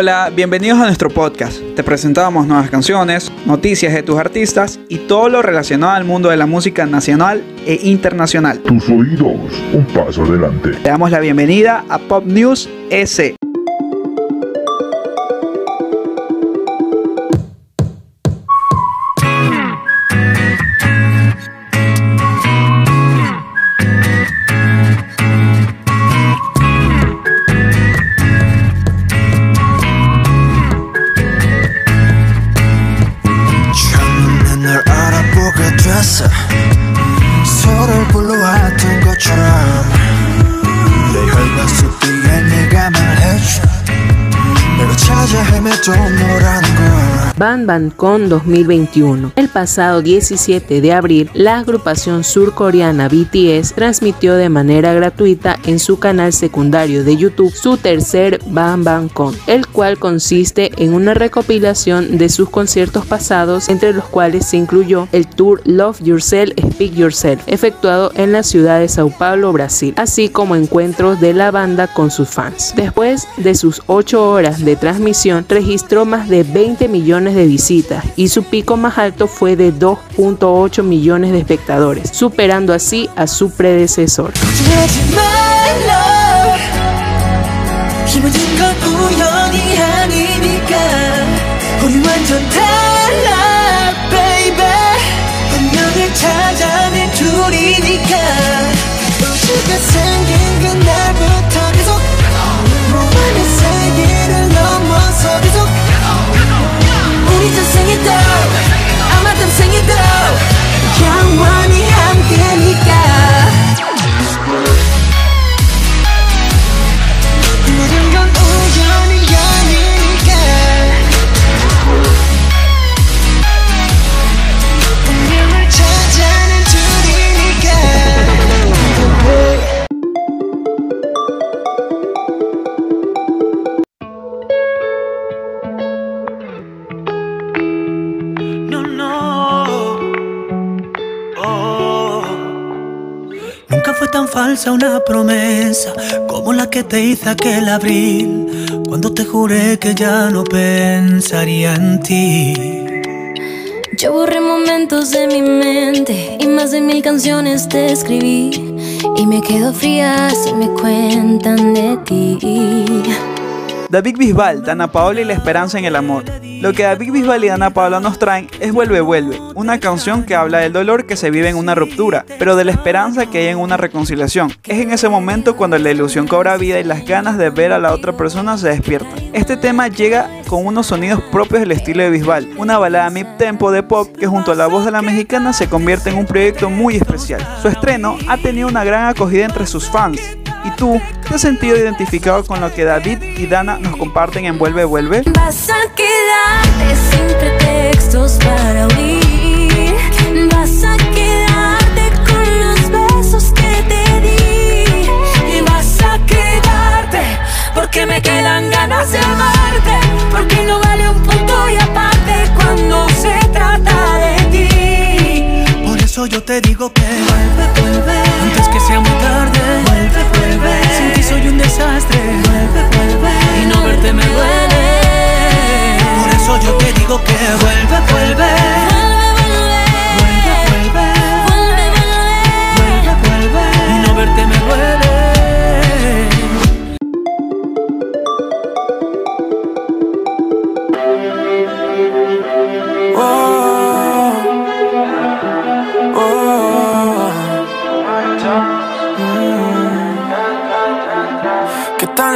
Hola, bienvenidos a nuestro podcast. Te presentamos nuevas canciones, noticias de tus artistas y todo lo relacionado al mundo de la música nacional e internacional. Tus oídos, un paso adelante. Te damos la bienvenida a Pop News S. Ban Ban Con 2021. El pasado 17 de abril, la agrupación surcoreana BTS transmitió de manera gratuita en su canal secundario de YouTube su tercer Ban Ban Con, el cual consiste en una recopilación de sus conciertos pasados, entre los cuales se incluyó el tour Love Yourself, Speak Yourself, efectuado en la ciudad de Sao Paulo, Brasil, así como encuentros de la banda con sus fans. Después de sus 8 horas de transmisión, registró más de 20 millones de visitas y su pico más alto fue de 2.8 millones de espectadores, superando así a su predecesor. Falsa una promesa como la que te hice aquel abril, cuando te juré que ya no pensaría en ti. Yo borré momentos de mi mente y más de mil canciones te escribí y me quedo fría si me cuentan de ti. David Bisbal, Dana Paola y la esperanza en el amor. Lo que David Bisbal y Dana Paola nos traen es Vuelve Vuelve, una canción que habla del dolor que se vive en una ruptura, pero de la esperanza que hay en una reconciliación. Es en ese momento cuando la ilusión cobra vida y las ganas de ver a la otra persona se despiertan. Este tema llega con unos sonidos propios del estilo de Bisbal, una balada mid tempo de pop que junto a la voz de la mexicana se convierte en un proyecto muy especial. Su estreno ha tenido una gran acogida entre sus fans. ¿Y tú te has sentido identificado con lo que David y Dana nos comparten en Vuelve Vuelve? Vas a quedarte sin pretextos para huir. Vas a quedarte con los besos que te di. Y vas a quedarte porque me quedan ganas de amarte, porque no vale un punto y aparte cuando se trata de ti. Por eso yo te digo que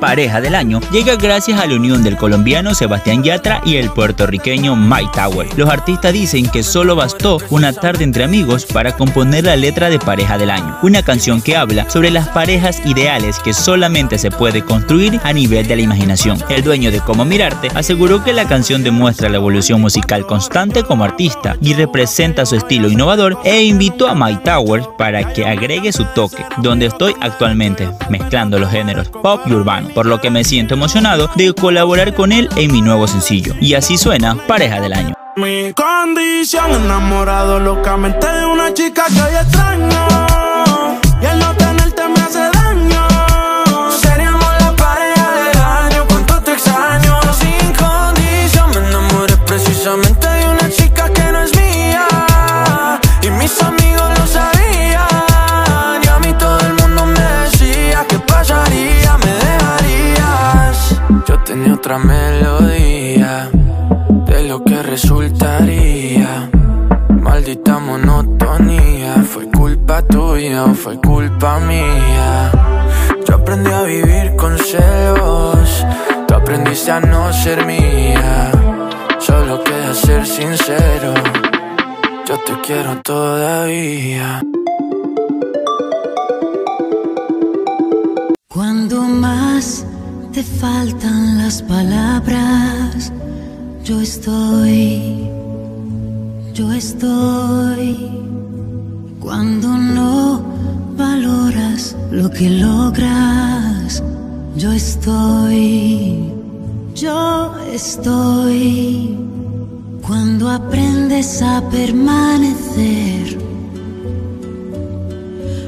Pareja del Año, llega gracias a la unión del colombiano Sebastián Yatra y el puertorriqueño Mike Tower. Los artistas dicen que solo bastó una tarde entre amigos para componer la letra de Pareja del Año, una canción que habla sobre las parejas ideales que solamente se puede construir a nivel de la imaginación. El dueño de Cómo Mirarte aseguró que la canción demuestra la evolución musical constante como artista y representa su estilo innovador e invitó a Mike Towers para que agregue su toque, donde estoy actualmente, mezclando los géneros pop y urbano, por lo que me siento emocionado de colaborar con él en mi nuevo sencillo. Y así suena Pareja del Año. Mi condición enamorado locamente de una chica que hoy extraño Y otra melodía de lo que resultaría. Maldita monotonía, fue culpa tuya o fue culpa mía. Yo aprendí a vivir con celos, tú aprendiste a no ser mía. Solo queda ser sincero, yo te quiero todavía. Cuando más te faltan las palabras, yo estoy, yo estoy. Cuando no valoras lo que logras, yo estoy, yo estoy. Cuando aprendes a permanecer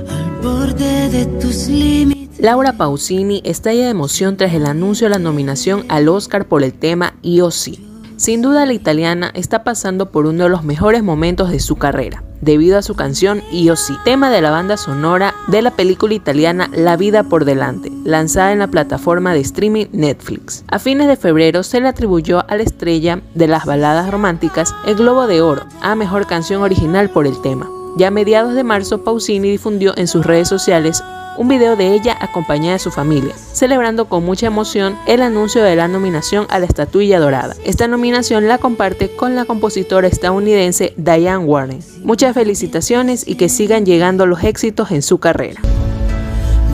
al borde de tus límites. Laura Pausini estalla de emoción tras el anuncio de la nominación al Oscar por el tema Io. Sin duda la italiana está pasando por uno de los mejores momentos de su carrera, debido a su canción Io tema de la banda sonora de la película italiana La vida por delante, lanzada en la plataforma de streaming Netflix. A fines de febrero se le atribuyó a la estrella de las baladas románticas el Globo de Oro a Mejor Canción Original por el tema. Ya a mediados de marzo, Pausini difundió en sus redes sociales un video de ella acompañada de su familia, celebrando con mucha emoción el anuncio de la nominación a la estatuilla dorada. Esta nominación la comparte con la compositora estadounidense Diane Warren. Muchas felicitaciones y que sigan llegando los éxitos en su carrera.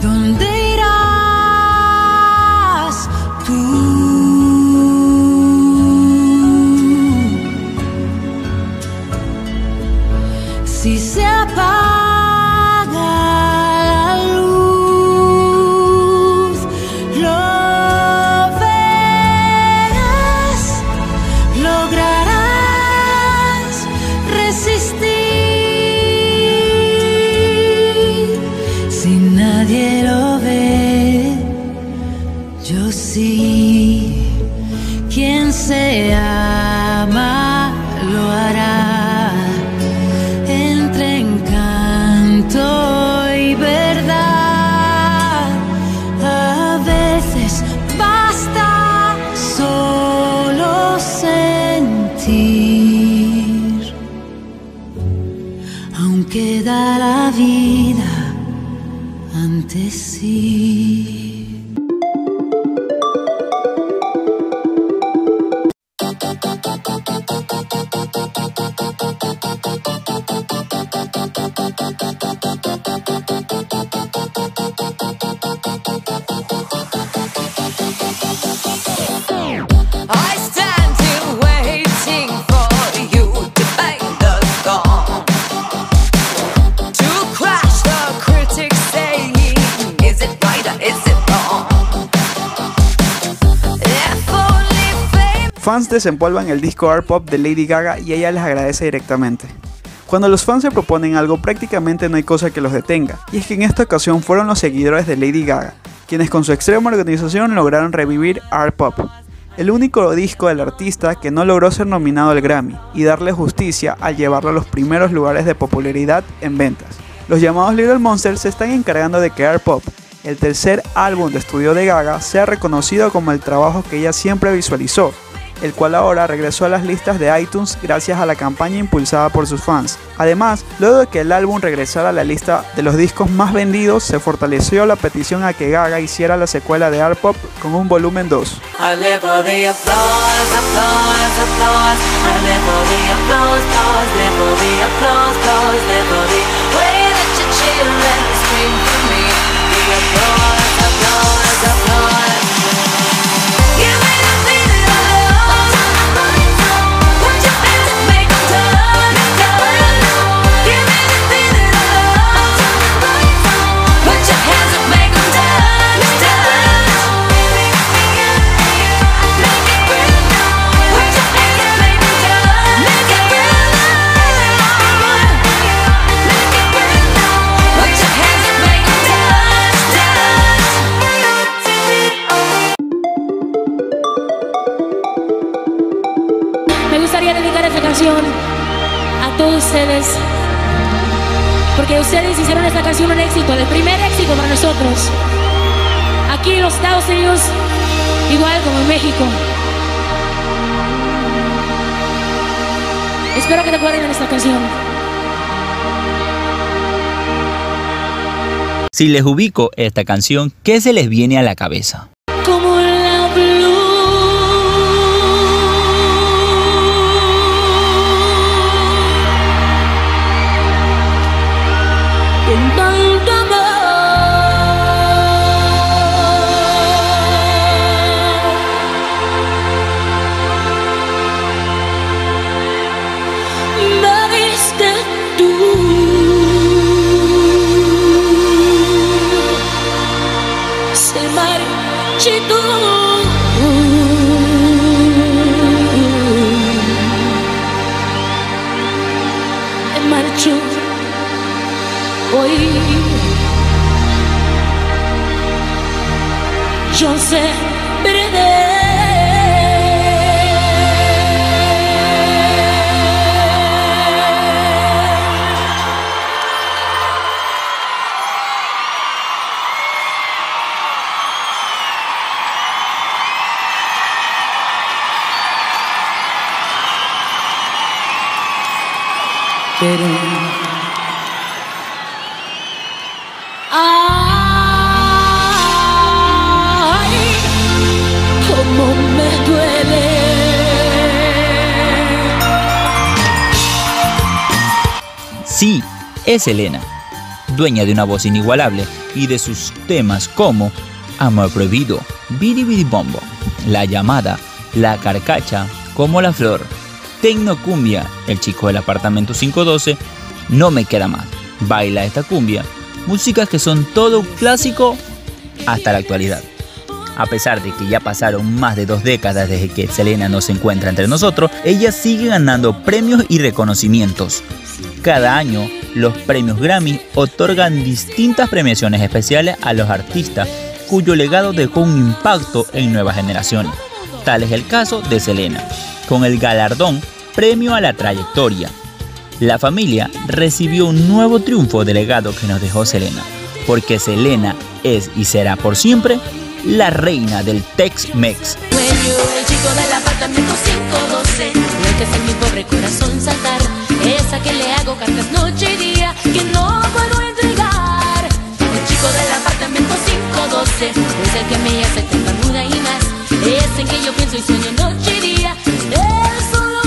¿Dónde this. Fans desempolvan el disco art pop de Lady Gaga y ella les agradece directamente. Cuando los fans se proponen algo prácticamente no hay cosa que los detenga, y es que en esta ocasión fueron los seguidores de Lady Gaga, quienes con su extrema organización lograron revivir art pop, el único disco del artista que no logró ser nominado al Grammy, y darle justicia al llevarlo a los primeros lugares de popularidad en ventas. Los llamados Little Monsters se están encargando de que art pop, el tercer álbum de estudio de Gaga, sea reconocido como el trabajo que ella siempre visualizó, el cual ahora regresó a las listas de iTunes gracias a la campaña impulsada por sus fans. Además, luego de que el álbum regresara a la lista de los discos más vendidos, se fortaleció la petición a que Gaga hiciera la secuela de Art Pop con un volumen 2. A todos ustedes. Porque ustedes hicieron esta canción un éxito, el primer éxito para nosotros. Aquí en los Estados Unidos, igual como en México. Espero que te acuerden de esta canción. Si les ubico esta canción, ¿qué se les viene a la cabeza? Sí, es Elena, dueña de una voz inigualable y de sus temas como Amor Prohibido, Bidi Bombo, La Llamada, La Carcacha, Como la Flor, Tecnocumbia, El Chico del Apartamento 512, No Me Queda Más, Baila esta cumbia, músicas que son todo clásico hasta la actualidad. A pesar de que ya pasaron más de dos décadas desde que Selena no se encuentra entre nosotros, ella sigue ganando premios y reconocimientos. Cada año, los premios Grammy otorgan distintas premiaciones especiales a los artistas cuyo legado dejó un impacto en nuevas generaciones. Tal es el caso de Selena, con el galardón Premio a la Trayectoria. La familia recibió un nuevo triunfo de legado que nos dejó Selena, porque Selena es y será por siempre la reina del Tex-Mex. 512, que le hago cartas noche y día, que no puedo entregar. El chico del apartamento 512, es el que me hace duda y más, es en que yo pienso y sueño noche y día, solo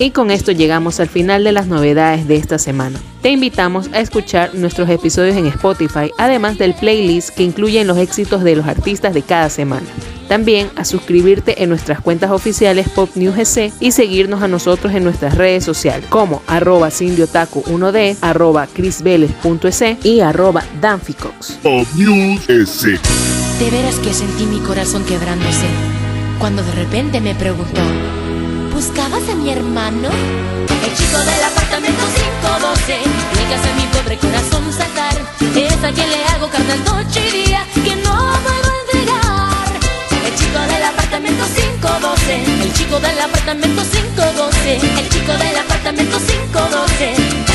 Y con esto llegamos al final de las novedades de esta semana. Te invitamos a escuchar nuestros episodios en Spotify, además del playlist que incluyen los éxitos de los artistas de cada semana. También a suscribirte en nuestras cuentas oficiales Pop News y seguirnos a nosotros en nuestras redes sociales como arroba 1d, arroba chrisveles.ec y arroba danficox. Pop News. De veras que sentí mi corazón quebrándose cuando de repente me preguntó ¿Buscabas a mi hermano? El chico del apartamento 512 Me que hace mi pobre corazón saltar Es a quien le hago cartas noche y día 512, el chico del apartamento 512, el chico del apartamento 512.